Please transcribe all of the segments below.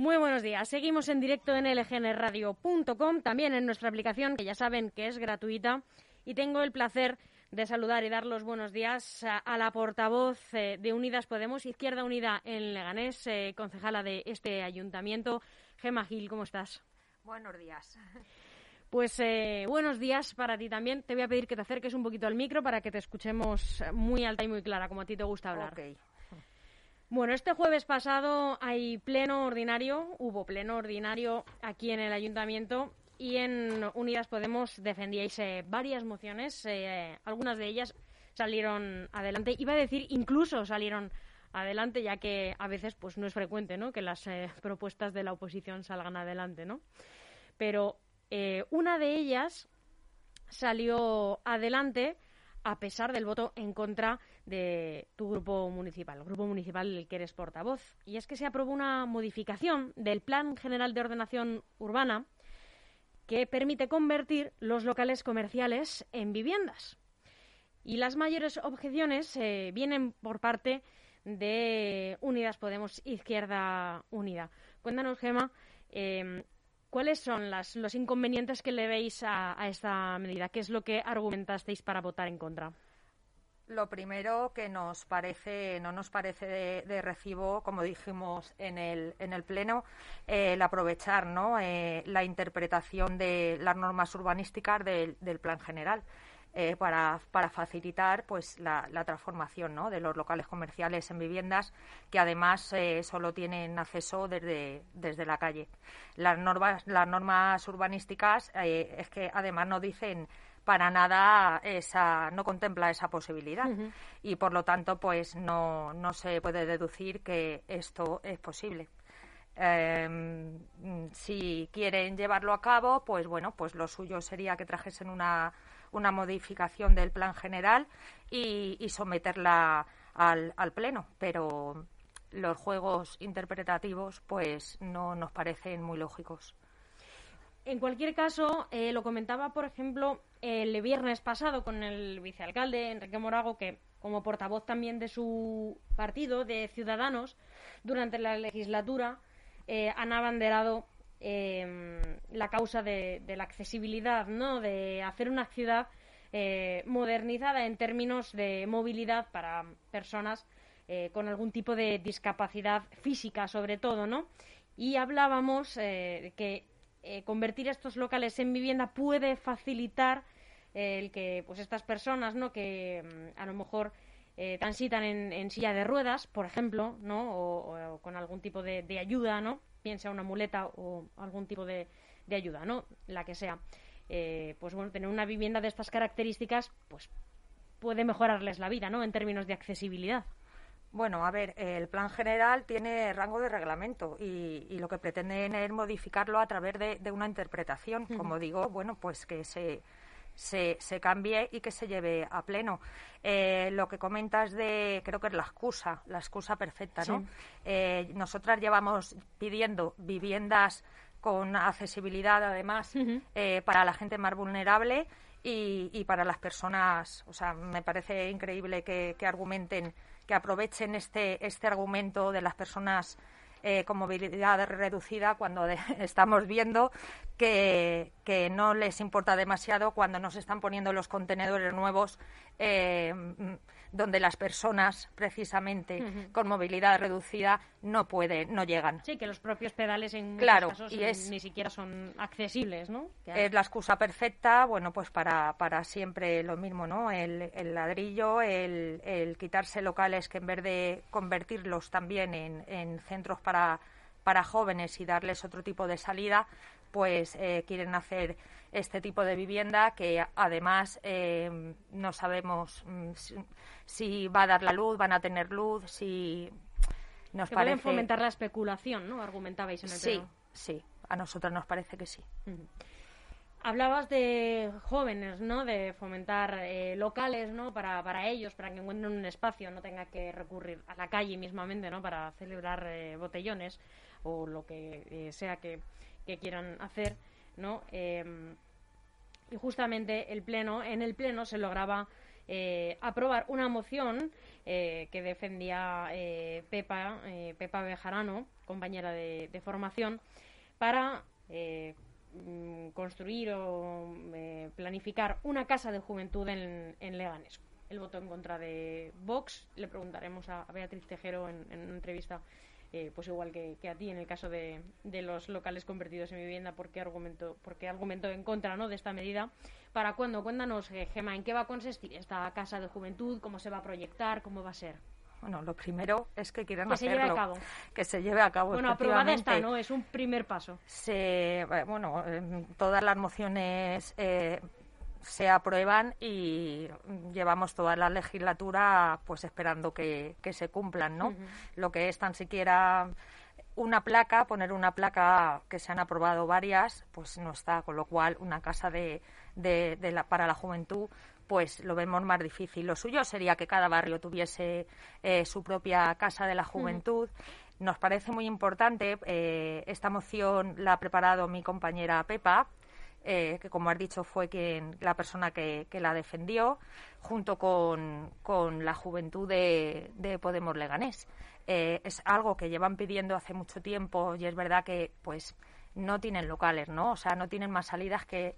Muy buenos días. Seguimos en directo en lgnradio.com, también en nuestra aplicación, que ya saben que es gratuita. Y tengo el placer de saludar y dar los buenos días a, la portavoz eh, de Unidas Podemos, Izquierda Unida en Leganés, eh, concejala de este ayuntamiento. Gema Gil, ¿cómo estás? Buenos días. Pues eh, buenos días para ti también. Te voy a pedir que te acerques un poquito al micro para que te escuchemos muy alta y muy clara, como a ti te gusta hablar. Bueno, este jueves pasado hay pleno ordinario, hubo pleno ordinario aquí en el ayuntamiento y en Unidas Podemos defendíais eh, varias mociones, eh, algunas de ellas salieron adelante. Iba a decir incluso salieron adelante, ya que a veces pues no es frecuente, ¿no? Que las eh, propuestas de la oposición salgan adelante, ¿no? Pero una de ellas salió adelante a pesar del voto en contra de tu grupo municipal, el grupo municipal del que eres portavoz. Y es que se aprobó una modificación del Plan General de Ordenación Urbana que permite convertir los locales comerciales en viviendas. Y las mayores objeciones eh, vienen por parte de Unidas Podemos Izquierda Unida. Cuéntanos, Gema, eh, ¿Cuáles son los inconvenientes que le veis a, esta medida? ¿Qué es lo que argumentasteis para votar en contra? Lo primero que nos parece, no nos parece de, recibo, como dijimos en el, en el Pleno, el aprovechar ¿no? Eh, la interpretación de las normas urbanísticas del Plan General. Eh, para, para, facilitar pues la, transformación ¿no? de los locales comerciales en viviendas que además eh, solo tienen acceso desde, desde la calle. Las normas, las normas urbanísticas eh, es que además no dicen para nada esa no contempla esa posibilidad y por lo tanto pues no, no se puede deducir que esto es posible. Em, si quieren llevarlo a cabo, pues bueno, pues lo suyo sería que trajesen una una modificación del plan general y, someterla al, al Pleno. Pero los juegos interpretativos pues no nos parecen muy lógicos. En cualquier caso, eh, lo comentaba, por ejemplo, el viernes pasado con el vicealcalde Enrique Morago, que como portavoz también de su partido, de Ciudadanos, durante la legislatura eh, han abanderado Em, la causa de, la accesibilidad, ¿no? De hacer una ciudad eh, modernizada en términos de movilidad para personas con algún tipo de discapacidad física, sobre todo, ¿no? Y hablábamos eh, convertir estos locales en vivienda puede facilitar el que, pues, estas personas, ¿no? Que mm, a lo mejor transitan en, silla de ruedas, por ejemplo, ¿no? O, con algún tipo de, de ayuda, ¿no? piensa una muleta o algún tipo de, ayuda, ¿no? La que sea. Eh, pues bueno, tener una vivienda de estas características, pues puede mejorarles la vida, ¿no? En términos de accesibilidad. Bueno, a ver, el plan general tiene rango de reglamento y, lo que pretenden es modificarlo a través de, una interpretación. Como digo, bueno, pues que se, se, se, cambie y que se lleve a pleno. Eh, lo que comentas de, creo que es la excusa, la excusa perfecta, ¿no? Eh, nosotras llevamos pidiendo viviendas con accesibilidad, además, eh, para la gente más vulnerable y, y, para las personas. O sea, me parece increíble que, argumenten, que aprovechen este, este argumento de las personas eh, con movilidad reducida cuando estamos viendo que, que, no les importa demasiado cuando nos están poniendo los contenedores nuevos eh, donde las personas precisamente con movilidad reducida no pueden, no llegan. Sí, que los propios pedales en claro, casos y es, ni siquiera son accesibles, ¿no? Es la excusa perfecta, bueno, pues para, para siempre lo mismo, ¿no? El, el ladrillo, el, el, quitarse locales que en vez de convertirlos también en, en centros para, para jóvenes y darles otro tipo de salida, pues eh, quieren hacer este tipo de vivienda que además eh, no sabemos mm, si, va a dar la luz, van a tener luz, si nos que parece... pueden fomentar la especulación, ¿no? Argumentabais en el Sí, sí, a nosotros nos parece que sí. Hablabas de jóvenes, ¿no? De fomentar eh, locales, ¿no? Para, para ellos, para que encuentren un espacio, no tenga que recurrir a la calle mismamente, ¿no? Para celebrar botellones o lo que sea que que quieran hacer, ¿no? Em, y justamente el pleno, en el pleno se lograba eh, aprobar una moción eh, que defendía eh, Pepa, Pepa Bejarano, compañera de, formación, para eh, mm, construir o eh, planificar una casa de juventud en, en Leganés. El voto en contra de Vox, le preguntaremos a, Beatriz Tejero en, en una entrevista eh, pues igual que, a ti en el caso de, los locales convertidos en vivienda, ¿por qué argumento, porque argumento en contra ¿no? de esta medida? ¿Para cuándo? Cuéntanos, eh, Gema, ¿en qué va a consistir esta casa de juventud? ¿Cómo se va a proyectar? ¿Cómo va a ser? Bueno, lo primero es que quieran que hacerlo. Se lleve a cabo. Que se lleve a cabo. Bueno, aprobada está, ¿no? Es un primer paso. Se, bueno, todas las mociones eh, se aprueban y llevamos toda la legislatura pues esperando que, se cumplan, ¿no? Lo que es tan siquiera una placa, poner una placa que se han aprobado varias, pues no está, con lo cual una casa de, de, la, para la juventud pues lo vemos más difícil. Lo suyo sería que cada barrio tuviese eh, su propia casa de la juventud. Nos parece muy importante, eh, esta moción la ha preparado mi compañera Pepa, eh, que como has dicho fue quien, la persona que, la defendió, junto con, la juventud de, Podemos Leganés. Eh, es algo que llevan pidiendo hace mucho tiempo y es verdad que pues no tienen locales, ¿no? O sea, no tienen más salidas que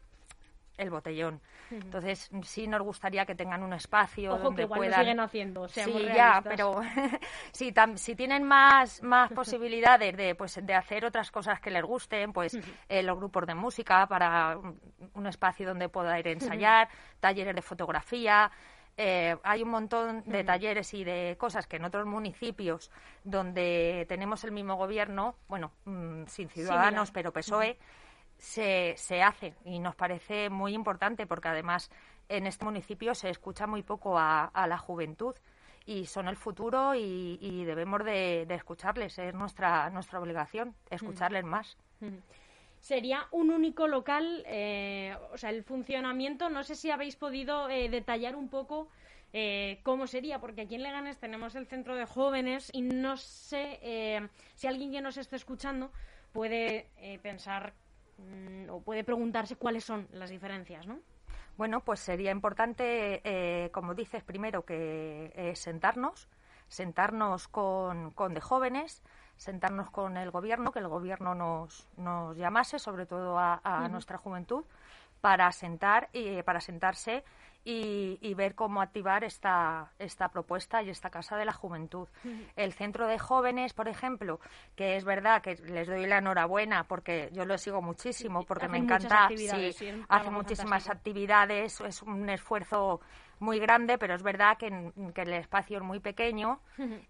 el botellón. Entonces, sí nos gustaría que tengan un espacio Ojo, donde que igual puedan... siguen haciendo, Sí, ya, pero si, si tienen más, más posibilidades de, pues, de hacer otras cosas que les gusten, pues eh, los grupos de música para un, espacio donde pueda ir a ensayar, talleres de fotografía... Eh, hay un montón de talleres y de cosas que en otros municipios donde tenemos el mismo gobierno, bueno, mm, sin ciudadanos, pero PSOE, se, se hace y nos parece muy importante porque además en este municipio se escucha muy poco a, la juventud y son el futuro y, debemos de, escucharles. Es nuestra, nuestra obligación escucharles más. Sería un único local, eh, o sea, el funcionamiento, no sé si habéis podido eh, detallar un poco eh, cómo sería, porque aquí en Leganes tenemos el centro de jóvenes y no sé si alguien que nos esté escuchando puede pensar Mm, o puede preguntarse cuáles son las diferencias, ¿no? Bueno, pues sería importante, eh, como dices, primero que eh, sentarnos, sentarnos con, con de jóvenes, sentarnos con el gobierno, que el gobierno nos, nos llamase, sobre todo a, nuestra juventud, para sentar y para sentarse y, ver cómo activar esta, esta propuesta y esta Casa de la Juventud. El Centro de Jóvenes, por ejemplo, que es verdad que les doy la enhorabuena porque yo lo sigo muchísimo, porque me encanta, sí, hace muchísimas actividades, es un esfuerzo muy grande, pero es verdad que, el espacio es muy pequeño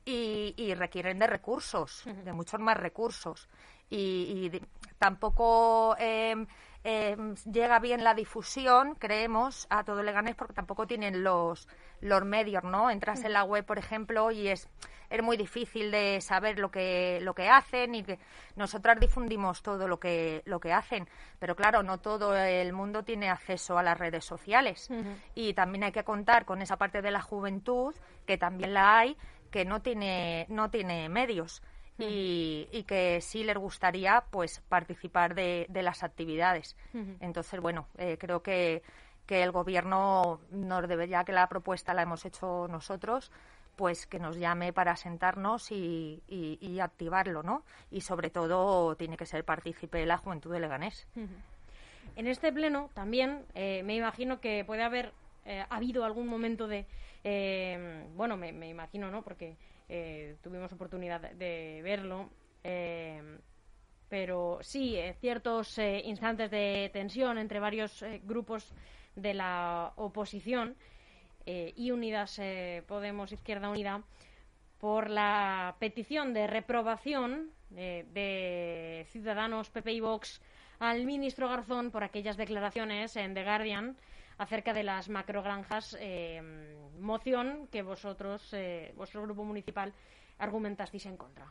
y, requieren de recursos, de muchos más recursos. Y, tampoco eh, eh, llega bien la difusión, creemos, a todo Leganés porque tampoco tienen los, los medios, ¿no? Entras en la web, por ejemplo, y es, es muy difícil de saber lo que, lo que hacen y que nosotras difundimos todo lo que, lo que hacen, pero claro, no todo el mundo tiene acceso a las redes sociales. Y también hay que contar con esa parte de la juventud, que también la hay, que no tiene, no tiene medios y, que sí les gustaría pues participar de, las actividades. Entonces, bueno, eh, creo que, que el gobierno nos debería, que la propuesta la hemos hecho nosotros, pues que nos llame para sentarnos y, y, activarlo, ¿no? Y sobre todo tiene que ser partícipe de la juventud de Leganés. En este pleno también eh, me imagino que puede haber eh, habido algún momento de, bueno, me, me, imagino, ¿no? Porque eh, tuvimos oportunidad de verlo. Eh, pero sí, eh, ciertos instantes de tensión entre varios grupos de la oposición y Unidas Podemos Izquierda Unida por la petición de reprobación de Ciudadanos PP y Vox al ministro Garzón por aquellas declaraciones en The Guardian acerca de las macrogranjas, eh, moción que vosotros, eh, vuestro grupo municipal, argumentasteis en contra.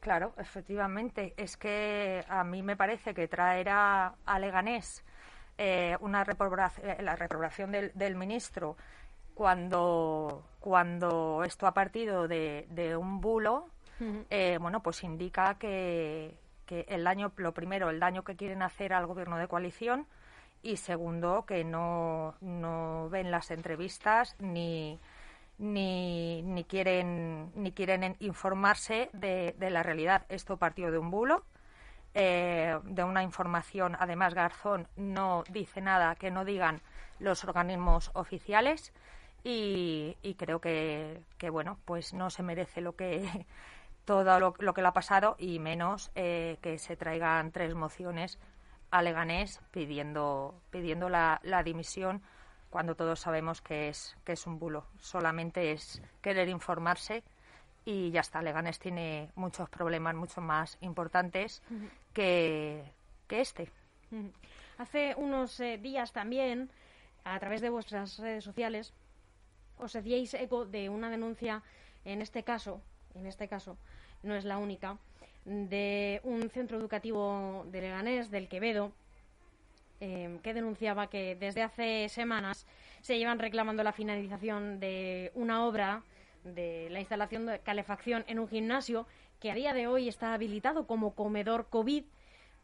Claro, efectivamente. Es que a mí me parece que traer a, Leganés eh, una la reprobación del, ministro cuando, cuando esto ha partido de, un bulo, bueno, pues indica que, que el daño, lo primero, el daño que quieren hacer al gobierno de coalición, y segundo, que no, no ven las entrevistas ni, ni, ni quieren ni quieren informarse de, la realidad. Esto partió de un bulo, eh, de una información. Además, Garzón no dice nada que no digan los organismos oficiales y, creo que, que, bueno, pues no se merece lo que todo lo, que le ha pasado y menos eh, que se traigan tres mociones a Leganés pidiendo pidiendo la, la dimisión cuando todos sabemos que es, que es un bulo. Solamente es querer informarse y ya está. Leganés tiene muchos problemas mucho más importantes que, que, este. Hace unos eh, días también, a través de vuestras redes sociales, os hacíais eco de una denuncia, en este caso, en este caso, no es la única, de un centro educativo de Leganés, del Quevedo, Em, que denunciaba que desde hace semanas se llevan reclamando la finalización de una obra de la instalación de calefacción en un gimnasio que a día de hoy está habilitado como comedor COVID,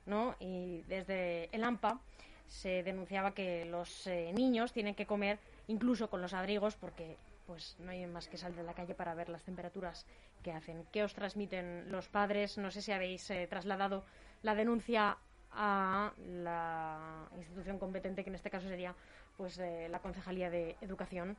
¿no? Y desde el AMPA se denunciaba que los eh, niños tienen que comer incluso con los abrigos porque pues no hay más que salir a la calle para ver las temperaturas que hacen. ¿Qué os transmiten los padres? No sé si habéis eh, trasladado la denuncia a la institución competente, que en este caso sería pues eh, la Concejalía de Educación,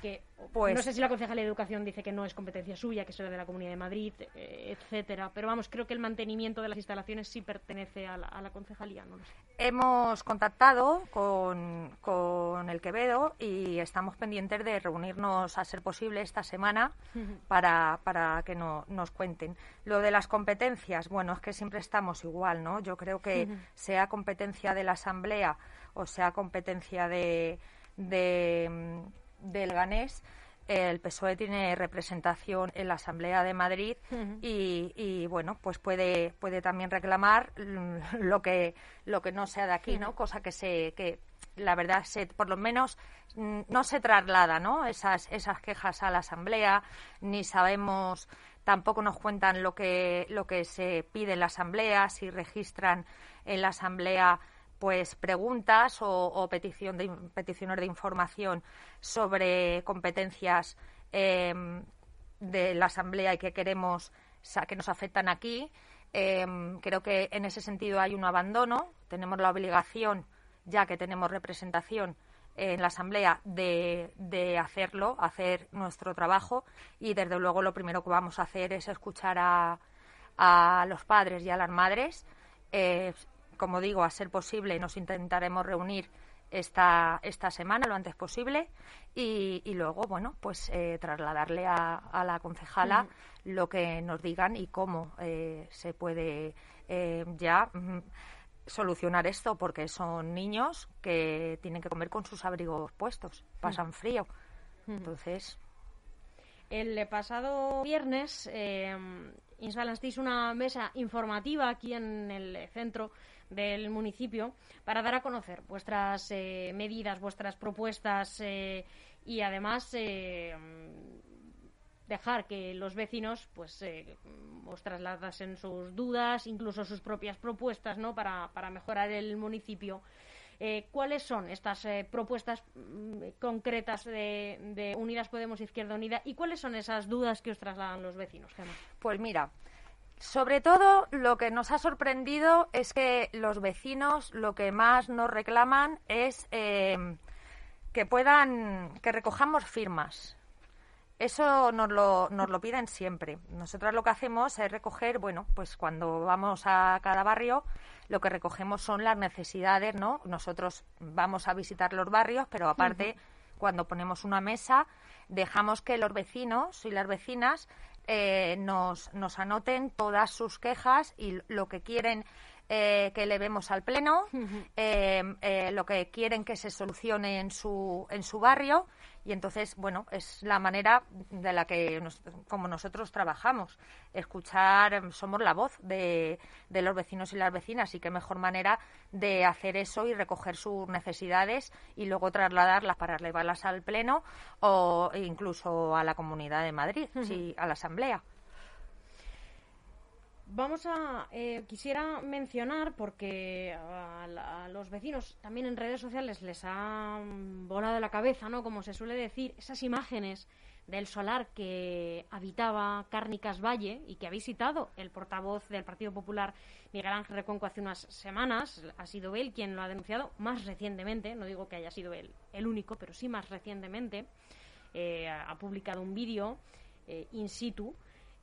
que pues, no sé si la Concejalía de Educación dice que no es competencia suya, que es de la Comunidad de Madrid, eh, etcétera, pero vamos, creo que el mantenimiento de las instalaciones sí pertenece a la, Concejalía. No Hemos contactado con, con, el Quevedo y estamos pendientes de reunirnos, a ser posible, esta semana para, para que no, nos cuenten. Lo de las competencias, bueno, es que siempre estamos igual, ¿no? Yo creo que sea competencia de la Asamblea o sea competencia de, de del Ganés, el PSOE tiene representación en la Asamblea de Madrid y, bueno, pues puede puede también reclamar lo que lo que no sea de aquí, ¿no? Cosa que se que la verdad se por lo menos mm, no se traslada, ¿no? Esas esas quejas a la Asamblea ni sabemos tampoco nos cuentan lo que lo que se pide en la Asamblea, si registran en la Asamblea pues preguntas o, petición de, peticiones de información sobre competencias em, de la Asamblea y que queremos que nos afectan aquí. Em, creo que en ese sentido hay un abandono. Tenemos la obligación, ya que tenemos representación en la Asamblea, de, de, hacerlo, hacer nuestro trabajo. Y desde luego lo primero que vamos a hacer es escuchar a, a los padres y a las madres. Eh, como digo, a ser posible, nos intentaremos reunir esta, esta semana lo antes posible y, luego, bueno, pues eh, trasladarle a, la concejala lo que nos digan y cómo eh, se puede eh, ya mm, solucionar esto, porque son niños que tienen que comer con sus abrigos puestos, pasan frío. Entonces. El pasado viernes instalasteis una mesa informativa aquí en el centro del municipio para dar a conocer vuestras eh, medidas, vuestras propuestas eh, y además eh, dejar que los vecinos pues os trasladasen sus dudas, incluso sus propias propuestas ¿no? para, para mejorar el municipio. ¿Cuáles son estas propuestas mm, concretas de, de, Unidas Podemos Izquierda Unida y cuáles son esas dudas que os trasladan los vecinos, Pues mira, sobre todo, lo que nos ha sorprendido es que los vecinos lo que más nos reclaman es eh, que puedan, que recojamos firmas. Eso nos lo, nos lo piden siempre. Nosotros lo que hacemos es recoger, bueno, pues cuando vamos a cada barrio, lo que recogemos son las necesidades, ¿no? Nosotros vamos a visitar los barrios, pero aparte, cuando ponemos una mesa, dejamos que los vecinos y las vecinas eh, nos, nos anoten todas sus quejas y lo que quieren eh, que le vemos al pleno, eh, lo que quieren que se solucione en su, en su barrio y entonces, bueno, es la manera de la que, como nosotros trabajamos, escuchar, em, somos la voz de, de, los vecinos y las vecinas y qué mejor manera de hacer eso y recoger sus necesidades y luego trasladarlas para llevarlas al Pleno o incluso a la Comunidad de Madrid, sí, a la Asamblea. Vamos a. Eh, quisiera mencionar, porque a, los vecinos también en redes sociales les ha volado la cabeza, ¿no? Como se suele decir, esas imágenes del solar que habitaba Cárnicas Valle y que ha visitado el portavoz del Partido Popular, Miguel Ángel Reconco, hace unas semanas. Ha sido él quien lo ha denunciado más recientemente, no digo que haya sido él el único, pero sí más recientemente. Eh, ha publicado un vídeo eh, in situ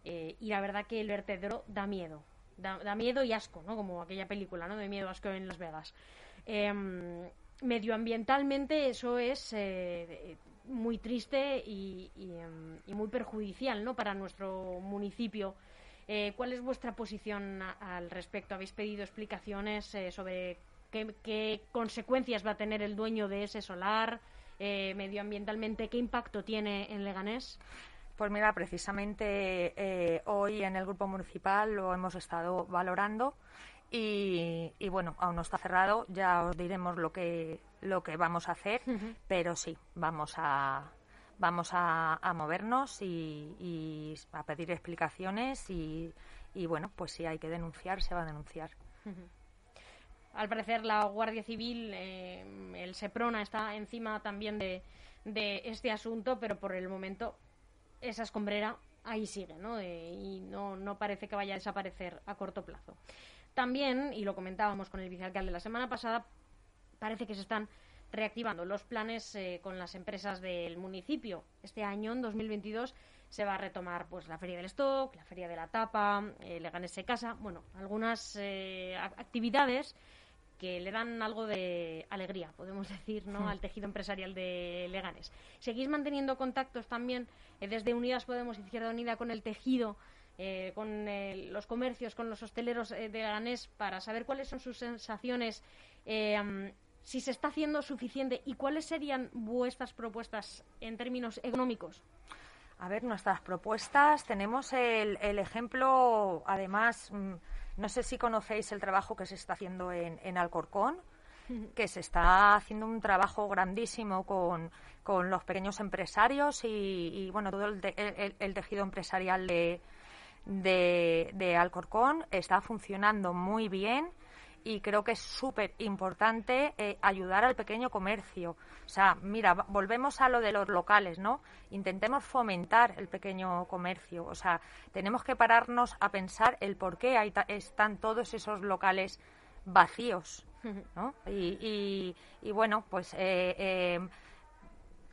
eh, y la verdad que el vertedero da miedo. Da, miedo y asco, ¿no? Como aquella película, ¿no? De miedo, asco en Las Vegas. Em, medioambientalmente eso es muy triste em, y, muy perjudicial ¿no? para nuestro municipio. Eh, ¿Cuál es vuestra posición al respecto? ¿Habéis pedido explicaciones eh, sobre qué, consecuencias va a tener el dueño de ese solar eh, medioambientalmente? ¿Qué impacto tiene en Leganés? Pues mira, precisamente hoy en el grupo municipal lo hemos estado valorando y, y, bueno, aún no está cerrado, ya os diremos lo que lo que vamos a hacer, pero sí, vamos a vamos a, movernos y, a pedir explicaciones y, bueno, pues si hay que denunciar, se va a denunciar. Al parecer la Guardia Civil, eh, el SEPRONA está encima también de, de, este asunto, pero por el momento esa escombrera ahí sigue, ¿no? Y no, no parece que vaya a desaparecer a corto plazo. También, y lo comentábamos con el vicealcalde la semana pasada, parece que se están reactivando los planes eh, con las empresas del municipio. Este año, en 2022, se va a retomar pues la Feria del Stock, la Feria de la Tapa, eh, Leganés se casa, bueno, algunas eh, actividades que le dan algo de alegría, podemos decir, ¿no? Al tejido empresarial de Leganés. ¿Seguís manteniendo contactos también desde Unidas Podemos Izquierda Unida con el tejido con los comercios, con los hosteleros de Leganés, para saber cuáles son sus sensaciones si se está haciendo suficiente y cuáles serían vuestras propuestas en términos económicos. A ver, nuestras propuestas, tenemos el, ejemplo, además, mm, no sé si conocéis el trabajo que se está haciendo en, Alcorcón, que se está haciendo un trabajo grandísimo con, los pequeños empresarios y, bueno, todo el, tejido empresarial de, de Alcorcón está funcionando muy bien y creo que es súper importante eh, ayudar al pequeño comercio. O sea, mira, volvemos a lo de los locales, ¿no? Intentemos fomentar el pequeño comercio. O sea, tenemos que pararnos a pensar el por qué hay están todos esos locales vacíos, ¿no? Y, y, bueno, pues eh, eh,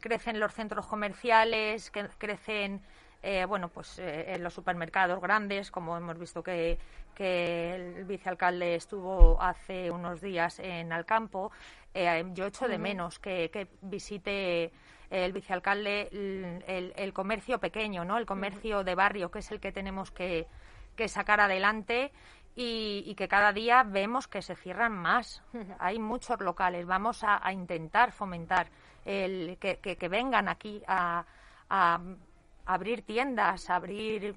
crecen los centros comerciales, que crecen eh, bueno, pues eh, en los supermercados grandes, como hemos visto que, el vicealcalde estuvo hace unos días en Alcampo, eh, yo echo de menos que, visite el vicealcalde el, comercio pequeño, ¿no? El comercio de barrio, que es el que tenemos que, sacar adelante y, que cada día vemos que se cierran más. Hay muchos locales. Vamos a, intentar fomentar el, que, vengan aquí a, abrir tiendas, abrir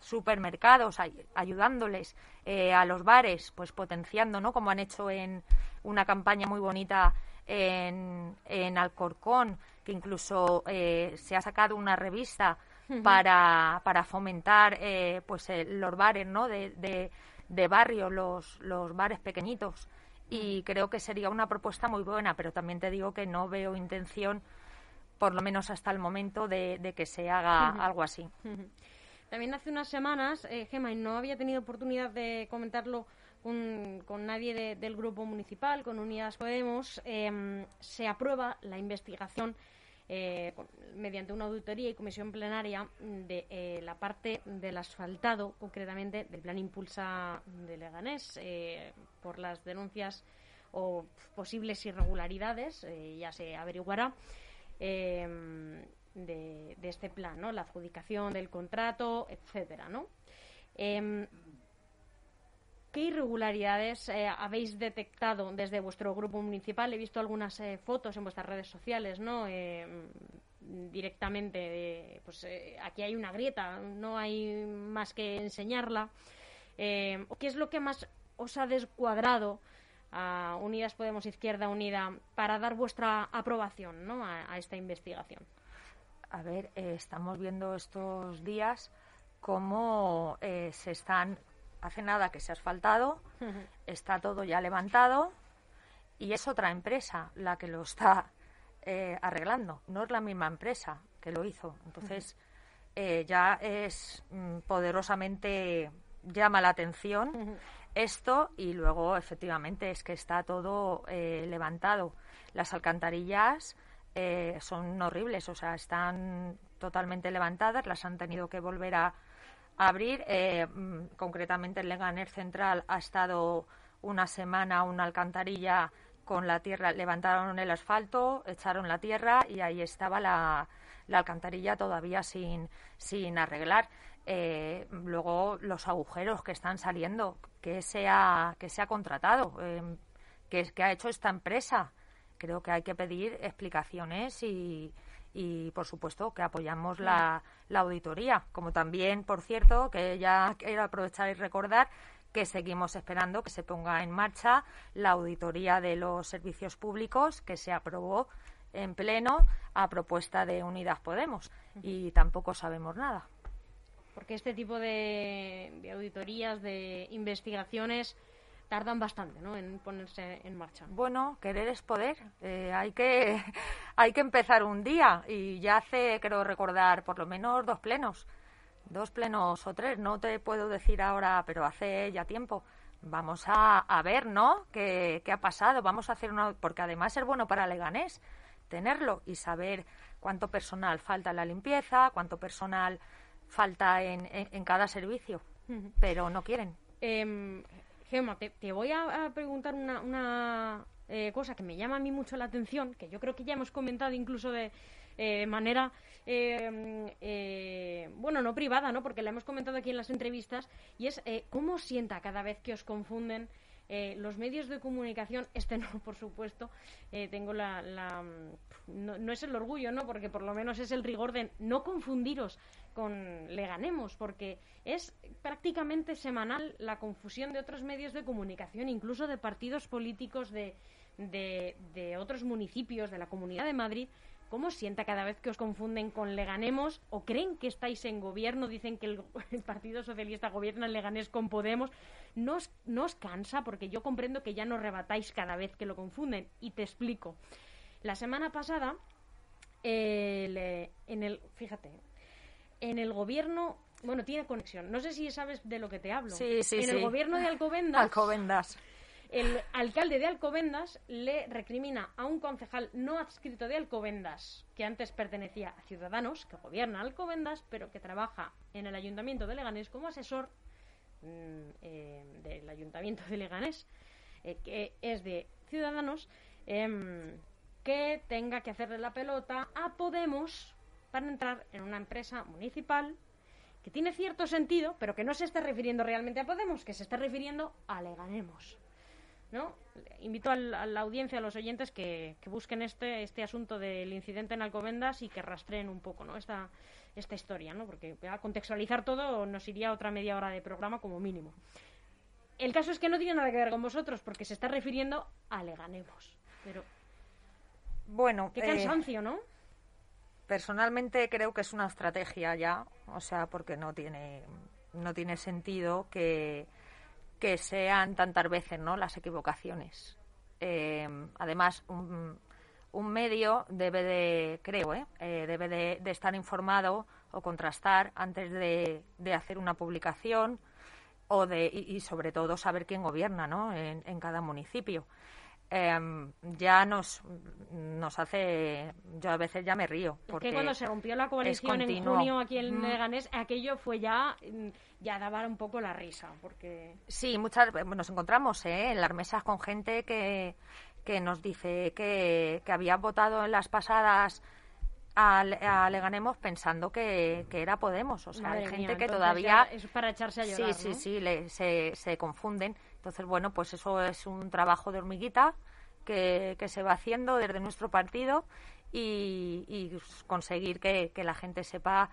supermercados, ayudándoles eh, a los bares, pues potenciando, ¿no? Como han hecho en una campaña muy bonita en, en Alcorcón, que incluso eh, se ha sacado una revista para, para fomentar eh, pues los bares, ¿no? De, de, de barrio, los, los bares pequeñitos. Y creo que sería una propuesta muy buena, pero también te digo que no veo intención por lo menos hasta el momento de, que se haga algo así. También hace unas semanas, eh, Gema, y no había tenido oportunidad de comentarlo con, nadie del grupo municipal, con Unidas Podemos, em, se aprueba la investigación eh, mediante una auditoría y comisión plenaria de eh, la parte del asfaltado, concretamente del plan Impulsa de Leganés, eh, por las denuncias o posibles irregularidades, ya se averiguará. Em, de, este plan. La adjudicación del contrato, etcétera, ¿no? Em, ¿Qué irregularidades eh, habéis detectado desde vuestro grupo municipal? He visto algunas eh, fotos en vuestras redes sociales, ¿no? Em, directamente, pues eh, aquí hay una grieta, no hay más que enseñarla. ¿Qué es lo que más os ha descuadrado a Unidas Podemos Izquierda Unida para dar vuestra aprobación ¿no? a, esta investigación? A ver, eh, estamos viendo estos días cómo eh, se están hace nada que se ha asfaltado, está todo ya levantado y es otra empresa la que lo está eh, arreglando, no es la misma empresa que lo hizo. Entonces, eh, ya es mm, poderosamente llama la atención esto y luego efectivamente es que está todo eh, levantado. Las alcantarillas eh, son horribles, o sea, están totalmente levantadas, las han tenido que volver a, abrir. Eh, mm, concretamente el Leganer Central ha estado una semana una alcantarilla con la tierra, levantaron el asfalto, echaron la tierra y ahí estaba la, la alcantarilla todavía sin, sin arreglar. Eh, luego los agujeros que están saliendo, que se ha, que se ha contratado, eh, que, que ha hecho esta empresa. Creo que hay que pedir explicaciones y, y por supuesto que apoyamos la, la, auditoría. Como también, por cierto, que ya quiero aprovechar y recordar que seguimos esperando que se ponga en marcha la auditoría de los servicios públicos que se aprobó en pleno a propuesta de Unidas Podemos y tampoco sabemos nada. Porque este tipo de, auditorías, de investigaciones, tardan bastante ¿no? en ponerse en marcha. Bueno, querer es poder. Eh, hay, que, hay que empezar un día y ya hace, creo recordar, por lo menos dos plenos. Dos plenos o tres, no te puedo decir ahora, pero hace ya tiempo. Vamos a, a ver, ¿no? ¿Qué, ¿Qué, ha pasado? Vamos a hacer una. Porque además es bueno para Leganés tenerlo y saber cuánto personal falta en la limpieza, cuánto personal falta en, en, cada servicio, pero no quieren. Eh, Gemma, te, voy a, preguntar una, una eh, cosa que me llama a mí mucho la atención, que yo creo que ya hemos comentado incluso de eh, manera, em, eh, bueno, no privada, ¿no? Porque la hemos comentado aquí en las entrevistas, y es cómo sienta cada vez que os confunden eh, los medios de comunicación, este no, por supuesto, eh, tengo la, no, es el orgullo, ¿no? Porque por lo menos es el rigor de no confundiros con Le Ganemos, porque es prácticamente semanal la confusión de otros medios de comunicación, incluso de partidos políticos de, de otros municipios de la Comunidad de Madrid, ¿Cómo sienta cada vez que os confunden con Leganemos o creen que estáis en gobierno? Dicen que el, Partido Socialista gobierna en Leganés con Podemos. ¿No os, cansa? Porque yo comprendo que ya no rebatáis cada vez que lo confunden. Y te explico. La semana pasada, en el, fíjate, en el gobierno bueno, tiene conexión. No sé si sabes de lo que te hablo. Sí, sí, en el gobierno de Alcobendas. Alcobendas el alcalde de Alcobendas le recrimina a un concejal no adscrito de Alcobendas, que antes pertenecía a Ciudadanos, que gobierna Alcobendas, pero que trabaja en el Ayuntamiento de Leganés como asesor mm, eh, del Ayuntamiento de Leganés, eh, que es de Ciudadanos, em, que tenga que hacerle la pelota a Podemos para entrar en una empresa municipal que tiene cierto sentido, pero que no se está refiriendo realmente a Podemos, que se está refiriendo a Leganemos. ¿No? Invito a la audiencia, a los oyentes, que, busquen este, este asunto del incidente en Alcobendas y que rastreen un poco ¿no? esta, esta historia, ¿no? porque a contextualizar todo nos iría otra media hora de programa como mínimo. El caso es que no tiene nada que ver con vosotros, porque se está refiriendo a Leganemos. Pero. Bueno. Qué cansancio, ¿no? Personalmente creo que es una estrategia ya, o sea, porque no tiene, no tiene sentido que que sean tantas veces no las equivocaciones. Eh, además, un, medio debe de, creo, eh, eh, debe de, estar informado o contrastar antes de, hacer una publicación o de, y, sobre todo saber quién gobierna ¿no? en, cada municipio. Ya nos, nos hace. Yo a veces ya me río. Porque cuando se rompió la coalición en junio aquí en Leganés, aquello fue ya mm, ya daba un poco la risa, porque... Sí, muchas nos encontramos ¿eh? en las mesas con gente que, que nos dice que, que había votado en las pasadas a, Leganemos pensando que, que, era Podemos. O sea, hay gente que todavía... Es para echarse a llorar, Sí, sí, sí, le, se, se confunden. Entonces, bueno, pues eso es un trabajo de hormiguita que, que se va haciendo desde nuestro partido y, y conseguir que, que la gente sepa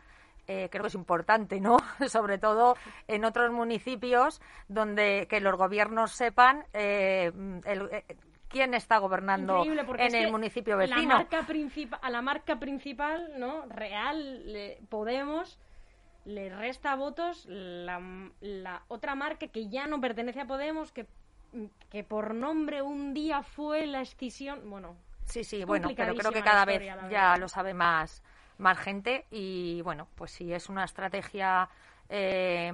eh, creo que es importante, ¿no? Sobre todo en otros municipios donde que los gobiernos sepan eh, eh, quién está gobernando en el municipio vecino. a la marca principal, ¿no? Real, Podemos le resta votos la, la otra marca que ya no pertenece a Podemos, que, que por nombre un día fue la escisión. Bueno, sí, sí, bueno, pero creo que cada vez ya lo sabe más, más gente y bueno, pues si es una estrategia eh,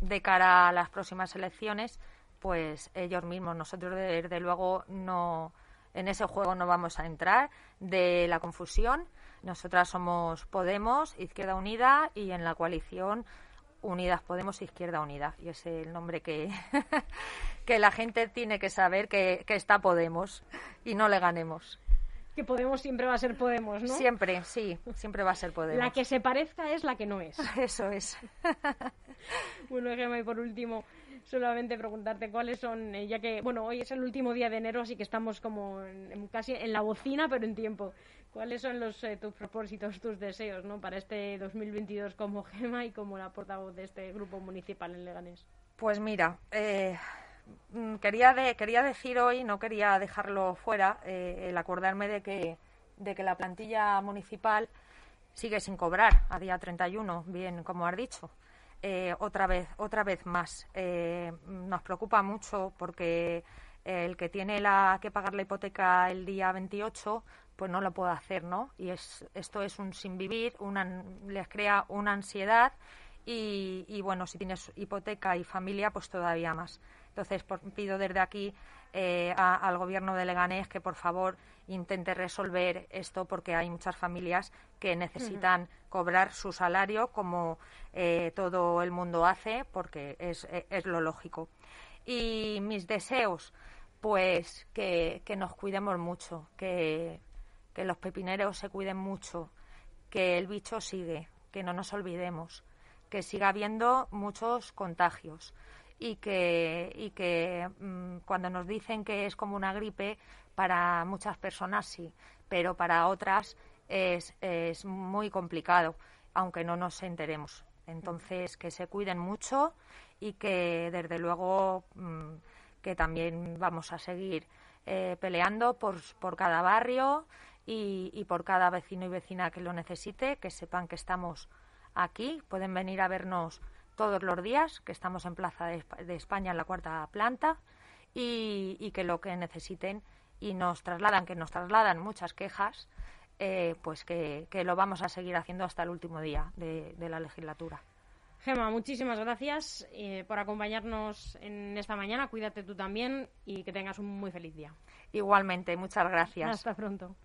de cara a las próximas elecciones, pues ellos mismos, nosotros desde luego no en ese juego no vamos a entrar de la confusión. Nosotras somos Podemos, Izquierda Unida y en la coalición Unidas Podemos, Izquierda Unida. Y es el nombre que, que la gente tiene que saber que, que está Podemos y no le ganemos que Podemos siempre va a ser Podemos, ¿no? Siempre, sí, siempre va a ser Podemos. La que se parezca es la que no es. Eso es. bueno, Gemma, y por último, solamente preguntarte cuáles son, eh, ya que, bueno, hoy es el último día de enero, así que estamos como casi en la bocina, pero en tiempo. ¿Cuáles son los, eh, tus propósitos, tus deseos, ¿no? Para este 2022 como Gema y como la portavoz de este grupo municipal en Leganés. Pues mira, eh, mm, quería, quería decir hoy, no quería dejarlo fuera, el acordarme de que, de que la plantilla municipal sigue sin cobrar a día 31, bien como has dicho. Eh, otra vez otra vez más eh, nos preocupa mucho porque el que tiene la que pagar la hipoteca el día 28 pues no lo puede hacer no y es esto es un sin vivir una, les crea una ansiedad y, y, bueno si tienes hipoteca y familia pues todavía más. Entonces pido desde aquí eh, al gobierno de Leganés que por favor intente resolver esto porque hay muchas familias que necesitan cobrar su salario como eh, todo el mundo hace porque es, eh, es, lo lógico. Y mis deseos, pues que, que nos cuidemos mucho, que, que los pepineros se cuiden mucho, que el bicho sigue, que no nos olvidemos, que siga habiendo muchos contagios y que, y que mm, cuando nos dicen que es como una gripe, para muchas personas sí, pero para otras es, es muy complicado, aunque no nos enteremos. Entonces, que se cuiden mucho y que, desde luego, mm, que también vamos a seguir eh, peleando por, por cada barrio y, y por cada vecino y vecina que lo necesite, que sepan que estamos aquí, pueden venir a vernos todos los días, que estamos en Plaza de, España en la cuarta planta y, que lo que necesiten y nos trasladan, que nos trasladan muchas quejas, eh, pues que, lo vamos a seguir haciendo hasta el último día de, la legislatura. Gema, muchísimas gracias eh, por acompañarnos en esta mañana. Cuídate tú también y que tengas un muy feliz día. Igualmente, muchas gracias. Hasta pronto.